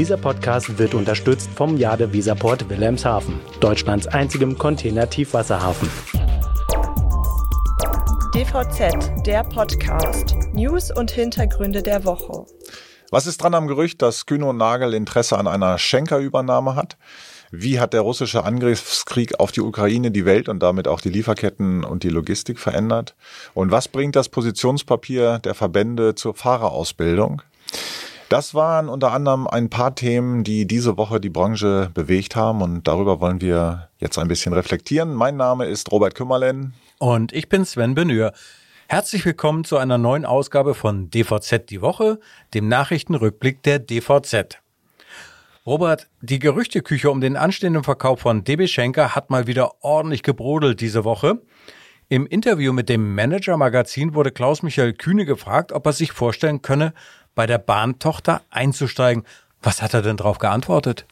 Dieser Podcast wird unterstützt vom Jade Visaport Wilhelmshaven, Deutschlands einzigem Container-Tiefwasserhafen. DVZ, der Podcast. News und Hintergründe der Woche. Was ist dran am Gerücht, dass Kühne und Nagel Interesse an einer Schenker-Übernahme hat? Wie hat der russische Angriffskrieg auf die Ukraine die Welt und damit auch die Lieferketten und die Logistik verändert? Und was bringt das Positionspapier der Verbände zur Fahrerausbildung? Das waren unter anderem ein paar Themen, die diese Woche die Branche bewegt haben und darüber wollen wir jetzt ein bisschen reflektieren. Mein Name ist Robert Kümmerlen. Und ich bin Sven Benür. Herzlich willkommen zu einer neuen Ausgabe von DVZ die Woche, dem Nachrichtenrückblick der DVZ. Robert, die Gerüchteküche um den anstehenden Verkauf von DB Schenker hat mal wieder ordentlich gebrodelt diese Woche. Im Interview mit dem Manager Magazin wurde Klaus Michael Kühne gefragt, ob er sich vorstellen könne, bei der Bahntochter einzusteigen. Was hat er denn darauf geantwortet?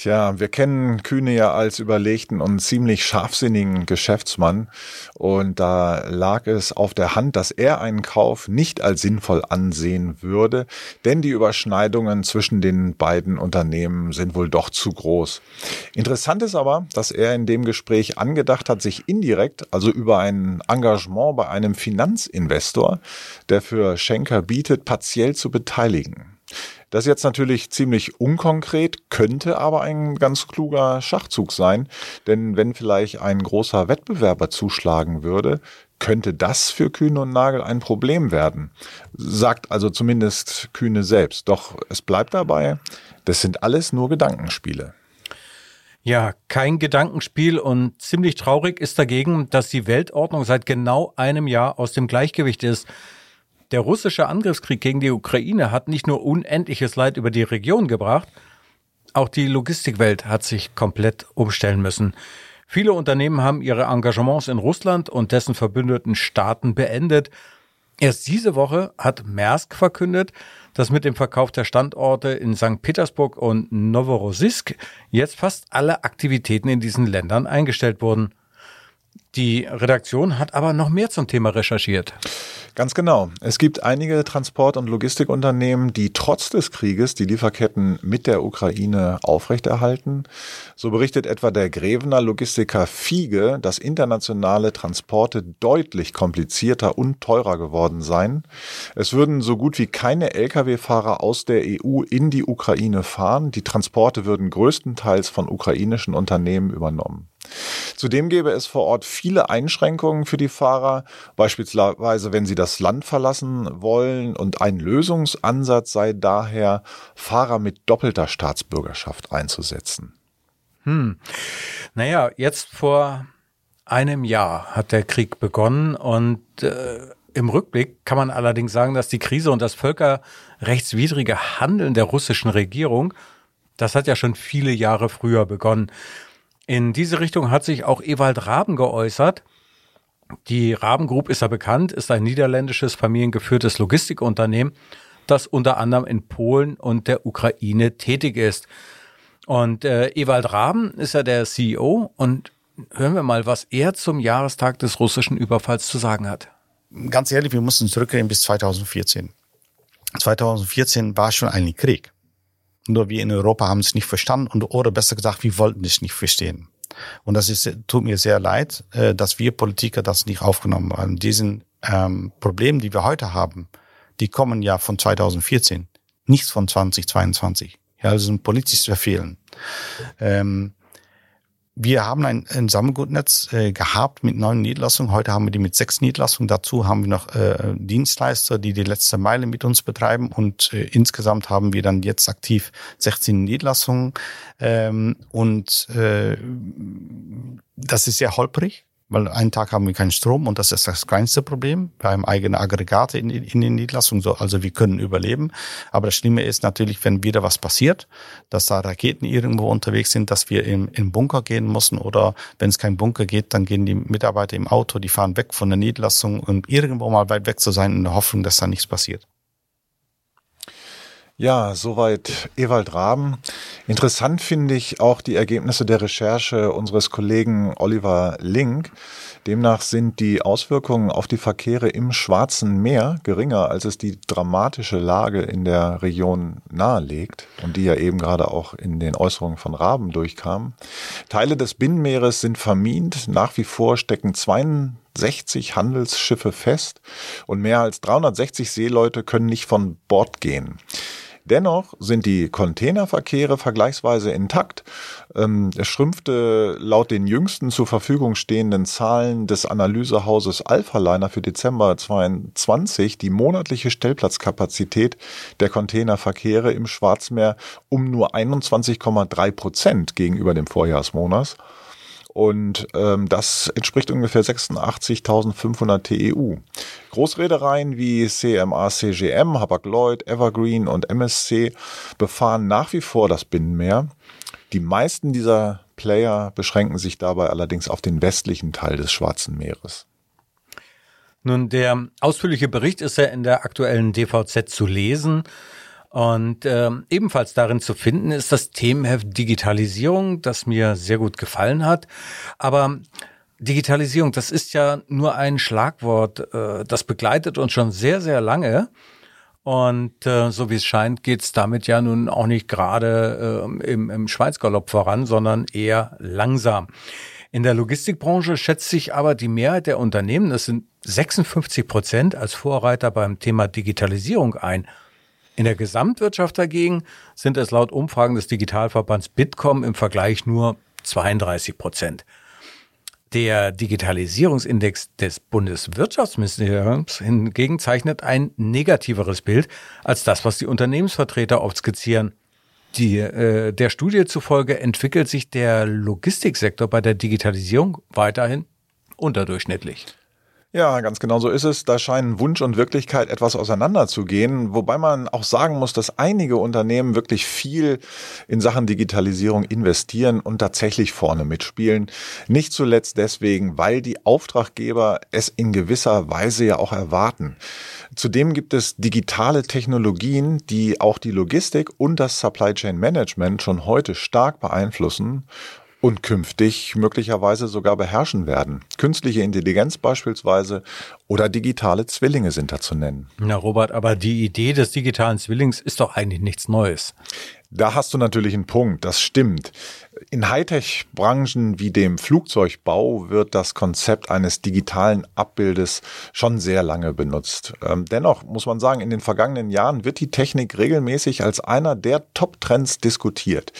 Tja, wir kennen Kühne ja als überlegten und ziemlich scharfsinnigen Geschäftsmann. Und da lag es auf der Hand, dass er einen Kauf nicht als sinnvoll ansehen würde, denn die Überschneidungen zwischen den beiden Unternehmen sind wohl doch zu groß. Interessant ist aber, dass er in dem Gespräch angedacht hat, sich indirekt, also über ein Engagement bei einem Finanzinvestor, der für Schenker bietet, partiell zu beteiligen. Das ist jetzt natürlich ziemlich unkonkret, könnte aber ein ganz kluger Schachzug sein, denn wenn vielleicht ein großer Wettbewerber zuschlagen würde, könnte das für Kühne und Nagel ein Problem werden. Sagt also zumindest Kühne selbst. Doch es bleibt dabei, das sind alles nur Gedankenspiele. Ja, kein Gedankenspiel und ziemlich traurig ist dagegen, dass die Weltordnung seit genau einem Jahr aus dem Gleichgewicht ist. Der russische Angriffskrieg gegen die Ukraine hat nicht nur unendliches Leid über die Region gebracht, auch die Logistikwelt hat sich komplett umstellen müssen. Viele Unternehmen haben ihre Engagements in Russland und dessen verbündeten Staaten beendet. Erst diese Woche hat Maersk verkündet, dass mit dem Verkauf der Standorte in St. Petersburg und Novorossiysk jetzt fast alle Aktivitäten in diesen Ländern eingestellt wurden. Die Redaktion hat aber noch mehr zum Thema recherchiert. Ganz genau. Es gibt einige Transport- und Logistikunternehmen, die trotz des Krieges die Lieferketten mit der Ukraine aufrechterhalten. So berichtet etwa der Grevener Logistiker Fiege, dass internationale Transporte deutlich komplizierter und teurer geworden seien. Es würden so gut wie keine Lkw-Fahrer aus der EU in die Ukraine fahren. Die Transporte würden größtenteils von ukrainischen Unternehmen übernommen. Zudem gäbe es vor Ort viele Einschränkungen für die Fahrer, beispielsweise wenn sie das Land verlassen wollen und ein Lösungsansatz sei daher, Fahrer mit doppelter Staatsbürgerschaft einzusetzen. Hm. Naja, jetzt vor einem Jahr hat der Krieg begonnen und äh, im Rückblick kann man allerdings sagen, dass die Krise und das völkerrechtswidrige Handeln der russischen Regierung, das hat ja schon viele Jahre früher begonnen. In diese Richtung hat sich auch Ewald Raben geäußert. Die Raben Group ist ja bekannt, ist ein niederländisches familiengeführtes Logistikunternehmen, das unter anderem in Polen und der Ukraine tätig ist. Und äh, Ewald Raben ist ja der CEO und hören wir mal, was er zum Jahrestag des russischen Überfalls zu sagen hat. Ganz ehrlich, wir mussten zurückgehen bis 2014. 2014 war schon ein Krieg. Nur wir in Europa haben es nicht verstanden und oder besser gesagt, wir wollten es nicht verstehen. Und das ist, tut mir sehr leid, äh, dass wir Politiker das nicht aufgenommen haben. Diesen ähm, Problemen, die wir heute haben, die kommen ja von 2014, nichts von 2022. Ja, das sind politische Fehlen. Ähm, wir haben ein, ein Sammelgutnetz äh, gehabt mit neun Niederlassungen. Heute haben wir die mit sechs Niederlassungen. Dazu haben wir noch äh, Dienstleister, die die letzte Meile mit uns betreiben. Und äh, insgesamt haben wir dann jetzt aktiv 16 Niederlassungen. Ähm, und äh, das ist sehr holprig weil einen Tag haben wir keinen Strom und das ist das kleinste Problem. Wir haben eigene Aggregate in, in den Niederlassungen, so, also wir können überleben. Aber das Schlimme ist natürlich, wenn wieder was passiert, dass da Raketen irgendwo unterwegs sind, dass wir im, im Bunker gehen müssen oder wenn es kein Bunker geht, dann gehen die Mitarbeiter im Auto, die fahren weg von der Niederlassung, um irgendwo mal weit weg zu sein in der Hoffnung, dass da nichts passiert. Ja, soweit Ewald Raben. Interessant finde ich auch die Ergebnisse der Recherche unseres Kollegen Oliver Link. Demnach sind die Auswirkungen auf die Verkehre im Schwarzen Meer geringer, als es die dramatische Lage in der Region nahelegt und die ja eben gerade auch in den Äußerungen von Raben durchkam. Teile des Binnenmeeres sind vermint. Nach wie vor stecken 62 Handelsschiffe fest und mehr als 360 Seeleute können nicht von Bord gehen. Dennoch sind die Containerverkehre vergleichsweise intakt. Ähm, es schrumpfte laut den jüngsten zur Verfügung stehenden Zahlen des Analysehauses Alphaliner für Dezember 2022 die monatliche Stellplatzkapazität der Containerverkehre im Schwarzmeer um nur 21,3 Prozent gegenüber dem Vorjahrsmonat. Und ähm, das entspricht ungefähr 86.500 TEU. Großreedereien wie CMA CGM, Hapag-Lloyd, Evergreen und MSC befahren nach wie vor das Binnenmeer. Die meisten dieser Player beschränken sich dabei allerdings auf den westlichen Teil des Schwarzen Meeres. Nun, der ausführliche Bericht ist ja in der aktuellen DVZ zu lesen. Und ähm, ebenfalls darin zu finden ist das Themenheft Digitalisierung, das mir sehr gut gefallen hat. Aber Digitalisierung, das ist ja nur ein Schlagwort, äh, das begleitet uns schon sehr, sehr lange. Und äh, so wie es scheint, geht es damit ja nun auch nicht gerade äh, im, im Schweizgalopp voran, sondern eher langsam. In der Logistikbranche schätzt sich aber die Mehrheit der Unternehmen, das sind 56 Prozent, als Vorreiter beim Thema Digitalisierung ein. In der Gesamtwirtschaft dagegen sind es laut Umfragen des Digitalverbands Bitkom im Vergleich nur 32 Prozent. Der Digitalisierungsindex des Bundeswirtschaftsministeriums hingegen zeichnet ein negativeres Bild als das, was die Unternehmensvertreter oft skizzieren. Die, äh, der Studie zufolge entwickelt sich der Logistiksektor bei der Digitalisierung weiterhin unterdurchschnittlich. Ja, ganz genau so ist es. Da scheinen Wunsch und Wirklichkeit etwas auseinanderzugehen, wobei man auch sagen muss, dass einige Unternehmen wirklich viel in Sachen Digitalisierung investieren und tatsächlich vorne mitspielen. Nicht zuletzt deswegen, weil die Auftraggeber es in gewisser Weise ja auch erwarten. Zudem gibt es digitale Technologien, die auch die Logistik und das Supply Chain Management schon heute stark beeinflussen und künftig möglicherweise sogar beherrschen werden. Künstliche Intelligenz beispielsweise oder digitale Zwillinge sind da zu nennen. Na Robert, aber die Idee des digitalen Zwillings ist doch eigentlich nichts Neues. Da hast du natürlich einen Punkt, das stimmt. In Hightech-Branchen wie dem Flugzeugbau wird das Konzept eines digitalen Abbildes schon sehr lange benutzt. Ähm, dennoch muss man sagen, in den vergangenen Jahren wird die Technik regelmäßig als einer der Top-Trends diskutiert.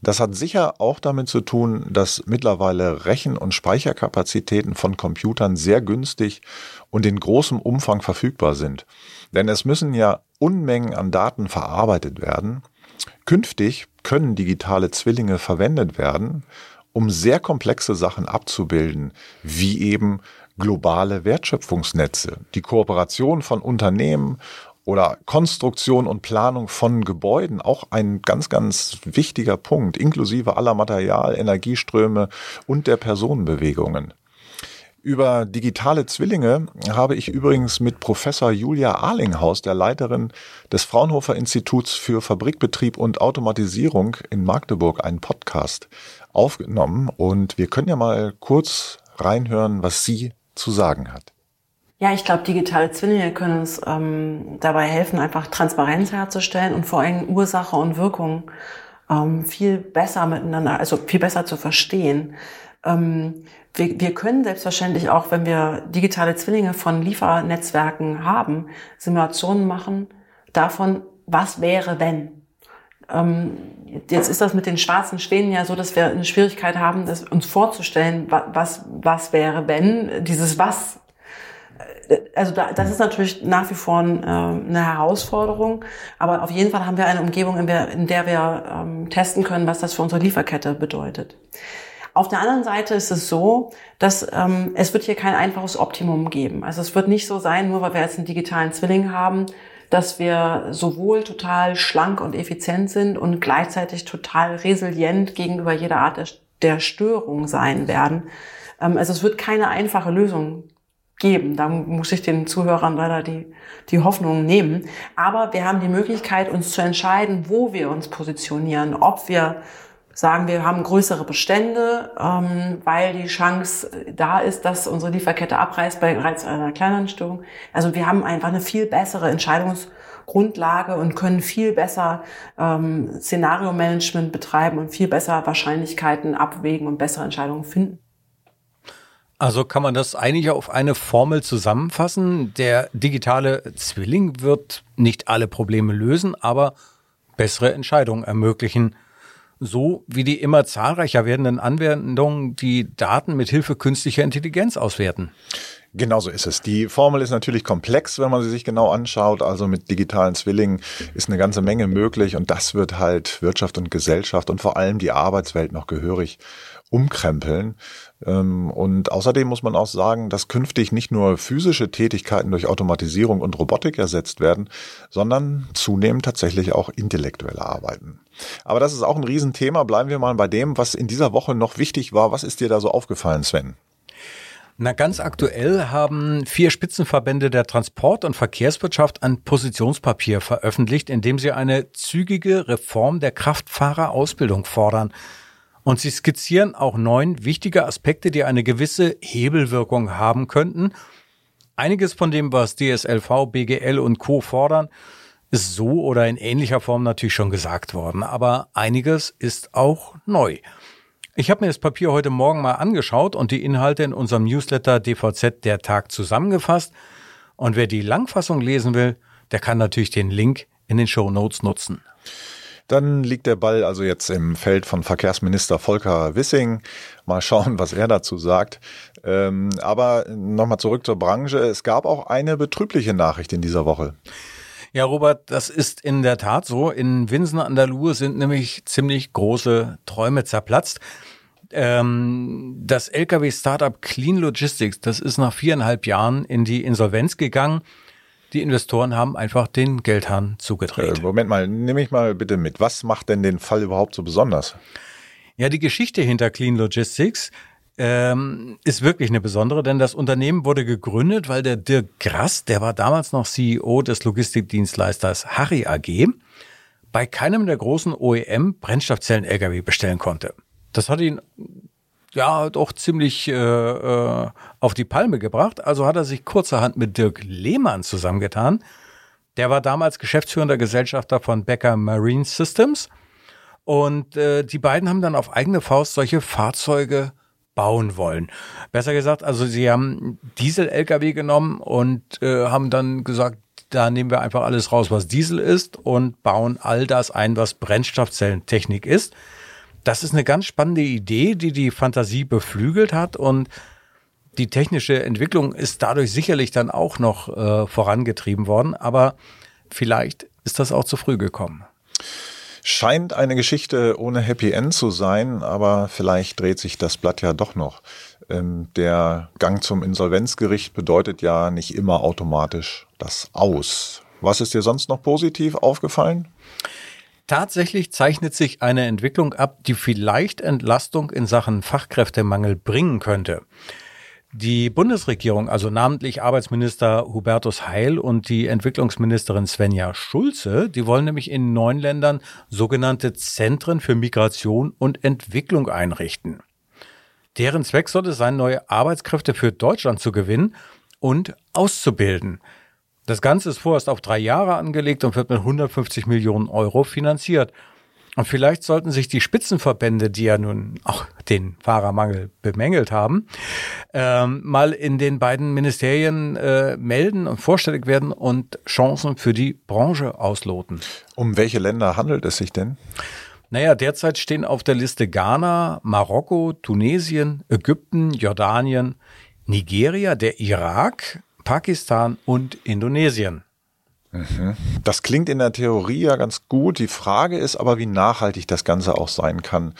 Das hat sicher auch damit zu tun, dass mittlerweile Rechen- und Speicherkapazitäten von Computern sehr günstig und in großem Umfang verfügbar sind. Denn es müssen ja Unmengen an Daten verarbeitet werden. Künftig können digitale Zwillinge verwendet werden, um sehr komplexe Sachen abzubilden, wie eben globale Wertschöpfungsnetze, die Kooperation von Unternehmen oder Konstruktion und Planung von Gebäuden auch ein ganz, ganz wichtiger Punkt, inklusive aller Material, Energieströme und der Personenbewegungen. Über digitale Zwillinge habe ich übrigens mit Professor Julia Arlinghaus, der Leiterin des Fraunhofer Instituts für Fabrikbetrieb und Automatisierung in Magdeburg, einen Podcast aufgenommen. Und wir können ja mal kurz reinhören, was sie zu sagen hat. Ja, ich glaube, digitale Zwillinge können uns ähm, dabei helfen, einfach Transparenz herzustellen und vor allem Ursache und Wirkung ähm, viel besser miteinander, also viel besser zu verstehen. Ähm, wir, wir können selbstverständlich auch, wenn wir digitale Zwillinge von Liefernetzwerken haben, Simulationen machen davon, was wäre, wenn. Ähm, jetzt ist das mit den schwarzen Schwänen ja so, dass wir eine Schwierigkeit haben, das uns vorzustellen, was, was wäre, wenn dieses Was also da, das ist natürlich nach wie vor ein, äh, eine Herausforderung, aber auf jeden Fall haben wir eine Umgebung, in der, in der wir ähm, testen können, was das für unsere Lieferkette bedeutet. Auf der anderen Seite ist es so, dass ähm, es wird hier kein einfaches Optimum geben. Also es wird nicht so sein, nur weil wir jetzt einen digitalen Zwilling haben, dass wir sowohl total schlank und effizient sind und gleichzeitig total resilient gegenüber jeder Art der, der Störung sein werden. Ähm, also es wird keine einfache Lösung geben. Da muss ich den Zuhörern leider die, die Hoffnung nehmen. Aber wir haben die Möglichkeit, uns zu entscheiden, wo wir uns positionieren. Ob wir sagen, wir haben größere Bestände, ähm, weil die Chance da ist, dass unsere Lieferkette abreißt bei bereits einer kleineren Störung. Also wir haben einfach eine viel bessere Entscheidungsgrundlage und können viel besser ähm, Szenario-Management betreiben und viel besser Wahrscheinlichkeiten abwägen und bessere Entscheidungen finden. Also kann man das eigentlich auf eine Formel zusammenfassen. Der digitale Zwilling wird nicht alle Probleme lösen, aber bessere Entscheidungen ermöglichen. So wie die immer zahlreicher werdenden Anwendungen, die Daten mit Hilfe künstlicher Intelligenz auswerten. Genauso ist es. Die Formel ist natürlich komplex, wenn man sie sich genau anschaut. Also mit digitalen Zwillingen ist eine ganze Menge möglich und das wird halt Wirtschaft und Gesellschaft und vor allem die Arbeitswelt noch gehörig umkrempeln. Ähm, und außerdem muss man auch sagen, dass künftig nicht nur physische Tätigkeiten durch Automatisierung und Robotik ersetzt werden, sondern zunehmend tatsächlich auch intellektuelle Arbeiten. Aber das ist auch ein Riesenthema. Bleiben wir mal bei dem, was in dieser Woche noch wichtig war. Was ist dir da so aufgefallen, Sven? Na, ganz aktuell haben vier Spitzenverbände der Transport- und Verkehrswirtschaft ein Positionspapier veröffentlicht, in dem sie eine zügige Reform der Kraftfahrerausbildung fordern. Und sie skizzieren auch neun wichtige Aspekte, die eine gewisse Hebelwirkung haben könnten. Einiges von dem, was DSLV, BGL und Co. fordern, ist so oder in ähnlicher Form natürlich schon gesagt worden, aber einiges ist auch neu. Ich habe mir das Papier heute Morgen mal angeschaut und die Inhalte in unserem Newsletter DVZ der Tag zusammengefasst. Und wer die Langfassung lesen will, der kann natürlich den Link in den Show Notes nutzen. Dann liegt der Ball also jetzt im Feld von Verkehrsminister Volker Wissing. Mal schauen, was er dazu sagt. Ähm, aber nochmal zurück zur Branche. Es gab auch eine betrübliche Nachricht in dieser Woche. Ja, Robert, das ist in der Tat so. In Winsen an der Luhe sind nämlich ziemlich große Träume zerplatzt. Ähm, das Lkw-Startup Clean Logistics, das ist nach viereinhalb Jahren in die Insolvenz gegangen. Die Investoren haben einfach den Geldhahn zugedreht. Äh, Moment mal, nehme ich mal bitte mit. Was macht denn den Fall überhaupt so besonders? Ja, die Geschichte hinter Clean Logistics ähm, ist wirklich eine besondere, denn das Unternehmen wurde gegründet, weil der Dirk Grass, der war damals noch CEO des Logistikdienstleisters Harry AG, bei keinem der großen OEM Brennstoffzellen-Lkw bestellen konnte. Das hat ihn ja doch ziemlich äh, äh, auf die Palme gebracht. Also hat er sich kurzerhand mit Dirk Lehmann zusammengetan. Der war damals geschäftsführender Gesellschafter von Becker Marine Systems. Und äh, die beiden haben dann auf eigene Faust solche Fahrzeuge bauen wollen. Besser gesagt, also sie haben Diesel-Lkw genommen und äh, haben dann gesagt, da nehmen wir einfach alles raus, was Diesel ist und bauen all das ein, was Brennstoffzellentechnik ist das ist eine ganz spannende Idee, die die Fantasie beflügelt hat und die technische Entwicklung ist dadurch sicherlich dann auch noch äh, vorangetrieben worden, aber vielleicht ist das auch zu früh gekommen. Scheint eine Geschichte ohne Happy End zu sein, aber vielleicht dreht sich das Blatt ja doch noch. Ähm, der Gang zum Insolvenzgericht bedeutet ja nicht immer automatisch das Aus. Was ist dir sonst noch positiv aufgefallen? Tatsächlich zeichnet sich eine Entwicklung ab, die vielleicht Entlastung in Sachen Fachkräftemangel bringen könnte. Die Bundesregierung, also namentlich Arbeitsminister Hubertus Heil und die Entwicklungsministerin Svenja Schulze, die wollen nämlich in neun Ländern sogenannte Zentren für Migration und Entwicklung einrichten. Deren Zweck soll es sein, neue Arbeitskräfte für Deutschland zu gewinnen und auszubilden. Das Ganze ist vorerst auf drei Jahre angelegt und wird mit 150 Millionen Euro finanziert. Und vielleicht sollten sich die Spitzenverbände, die ja nun auch den Fahrermangel bemängelt haben, ähm, mal in den beiden Ministerien äh, melden und vorstellig werden und Chancen für die Branche ausloten. Um welche Länder handelt es sich denn? Naja, derzeit stehen auf der Liste Ghana, Marokko, Tunesien, Ägypten, Jordanien, Nigeria, der Irak, Pakistan und Indonesien. Mhm. Das klingt in der Theorie ja ganz gut. Die Frage ist aber, wie nachhaltig das Ganze auch sein kann.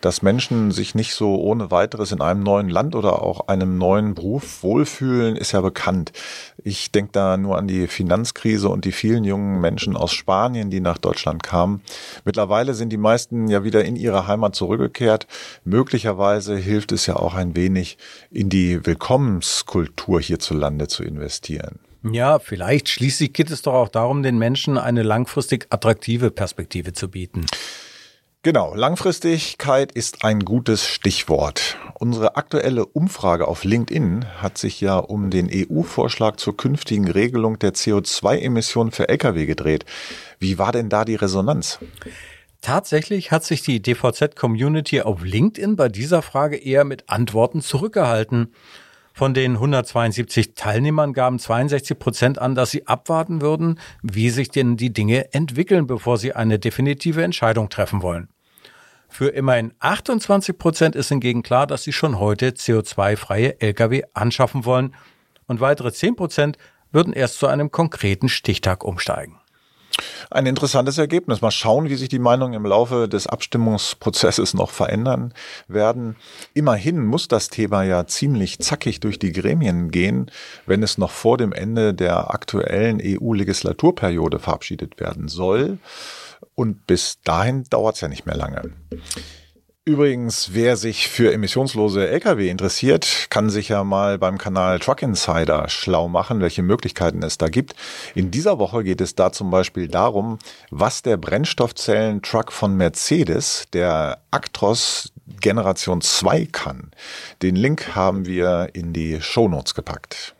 Dass Menschen sich nicht so ohne weiteres in einem neuen Land oder auch einem neuen Beruf wohlfühlen, ist ja bekannt. Ich denke da nur an die Finanzkrise und die vielen jungen Menschen aus Spanien, die nach Deutschland kamen. Mittlerweile sind die meisten ja wieder in ihre Heimat zurückgekehrt. Möglicherweise hilft es ja auch ein wenig, in die Willkommenskultur hierzulande zu investieren. Ja, vielleicht. Schließlich geht es doch auch darum, den Menschen eine langfristig attraktive Perspektive zu bieten. Genau, Langfristigkeit ist ein gutes Stichwort. Unsere aktuelle Umfrage auf LinkedIn hat sich ja um den EU-Vorschlag zur künftigen Regelung der CO2-Emissionen für Lkw gedreht. Wie war denn da die Resonanz? Tatsächlich hat sich die DVZ-Community auf LinkedIn bei dieser Frage eher mit Antworten zurückgehalten. Von den 172 Teilnehmern gaben 62 Prozent an, dass sie abwarten würden, wie sich denn die Dinge entwickeln, bevor sie eine definitive Entscheidung treffen wollen. Für immerhin 28 Prozent ist hingegen klar, dass sie schon heute CO2-freie Lkw anschaffen wollen und weitere 10 Prozent würden erst zu einem konkreten Stichtag umsteigen. Ein interessantes Ergebnis. Mal schauen, wie sich die Meinungen im Laufe des Abstimmungsprozesses noch verändern werden. Immerhin muss das Thema ja ziemlich zackig durch die Gremien gehen, wenn es noch vor dem Ende der aktuellen EU-Legislaturperiode verabschiedet werden soll. Und bis dahin dauert es ja nicht mehr lange. Übrigens, wer sich für emissionslose Lkw interessiert, kann sich ja mal beim Kanal Truck Insider schlau machen, welche Möglichkeiten es da gibt. In dieser Woche geht es da zum Beispiel darum, was der Brennstoffzellen-Truck von Mercedes, der Actros Generation 2 kann. Den Link haben wir in die Shownotes gepackt.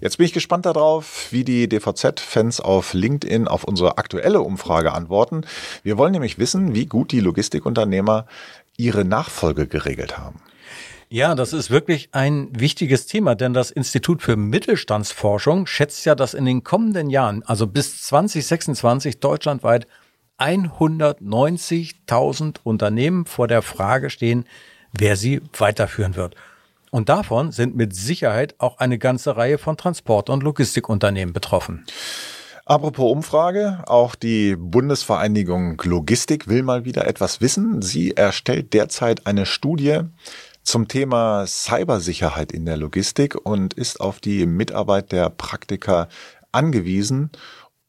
Jetzt bin ich gespannt darauf, wie die DVZ-Fans auf LinkedIn auf unsere aktuelle Umfrage antworten. Wir wollen nämlich wissen, wie gut die Logistikunternehmer ihre Nachfolge geregelt haben. Ja, das ist wirklich ein wichtiges Thema, denn das Institut für Mittelstandsforschung schätzt ja, dass in den kommenden Jahren, also bis 2026 deutschlandweit 190.000 Unternehmen vor der Frage stehen, wer sie weiterführen wird. Und davon sind mit Sicherheit auch eine ganze Reihe von Transport- und Logistikunternehmen betroffen. Apropos Umfrage, auch die Bundesvereinigung Logistik will mal wieder etwas wissen. Sie erstellt derzeit eine Studie zum Thema Cybersicherheit in der Logistik und ist auf die Mitarbeit der Praktiker angewiesen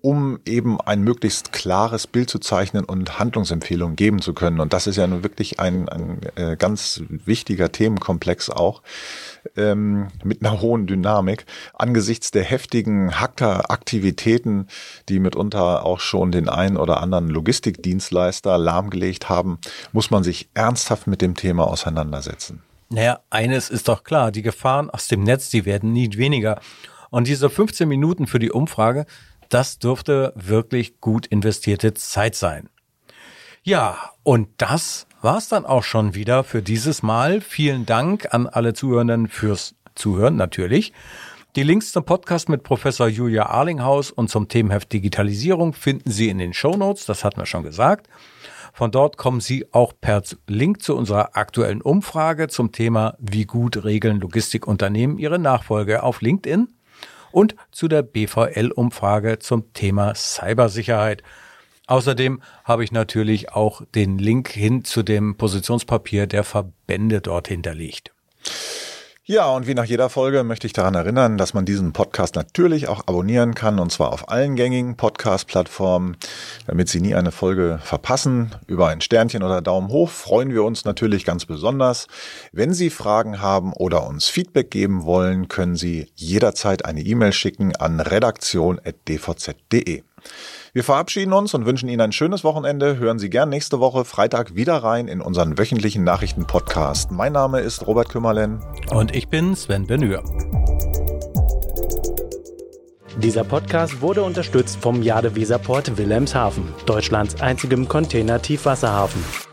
um eben ein möglichst klares Bild zu zeichnen und Handlungsempfehlungen geben zu können. Und das ist ja nun wirklich ein, ein äh, ganz wichtiger Themenkomplex auch ähm, mit einer hohen Dynamik. Angesichts der heftigen Hacker-Aktivitäten, die mitunter auch schon den einen oder anderen Logistikdienstleister lahmgelegt haben, muss man sich ernsthaft mit dem Thema auseinandersetzen. Naja, eines ist doch klar, die Gefahren aus dem Netz, die werden nie weniger. Und diese 15 Minuten für die Umfrage das dürfte wirklich gut investierte Zeit sein. Ja, und das war's dann auch schon wieder für dieses Mal. Vielen Dank an alle Zuhörenden fürs Zuhören natürlich. Die Links zum Podcast mit Professor Julia Arlinghaus und zum Themenheft Digitalisierung finden Sie in den Show Notes, das hatten wir schon gesagt. Von dort kommen Sie auch per Link zu unserer aktuellen Umfrage zum Thema Wie gut regeln Logistikunternehmen ihre Nachfolge auf LinkedIn und zu der BVL-Umfrage zum Thema Cybersicherheit. Außerdem habe ich natürlich auch den Link hin zu dem Positionspapier der Verbände dort hinterlegt. Ja, und wie nach jeder Folge möchte ich daran erinnern, dass man diesen Podcast natürlich auch abonnieren kann, und zwar auf allen gängigen Podcast-Plattformen, damit Sie nie eine Folge verpassen. Über ein Sternchen oder Daumen hoch freuen wir uns natürlich ganz besonders. Wenn Sie Fragen haben oder uns Feedback geben wollen, können Sie jederzeit eine E-Mail schicken an redaktion.dvz.de. Wir verabschieden uns und wünschen Ihnen ein schönes Wochenende. Hören Sie gern nächste Woche Freitag wieder rein in unseren wöchentlichen Nachrichten-Podcast. Mein Name ist Robert Kümmerlen. Und ich bin Sven Benür. Dieser Podcast wurde unterstützt vom Jade Weserport Wilhelmshaven, Deutschlands einzigem Container-Tiefwasserhafen.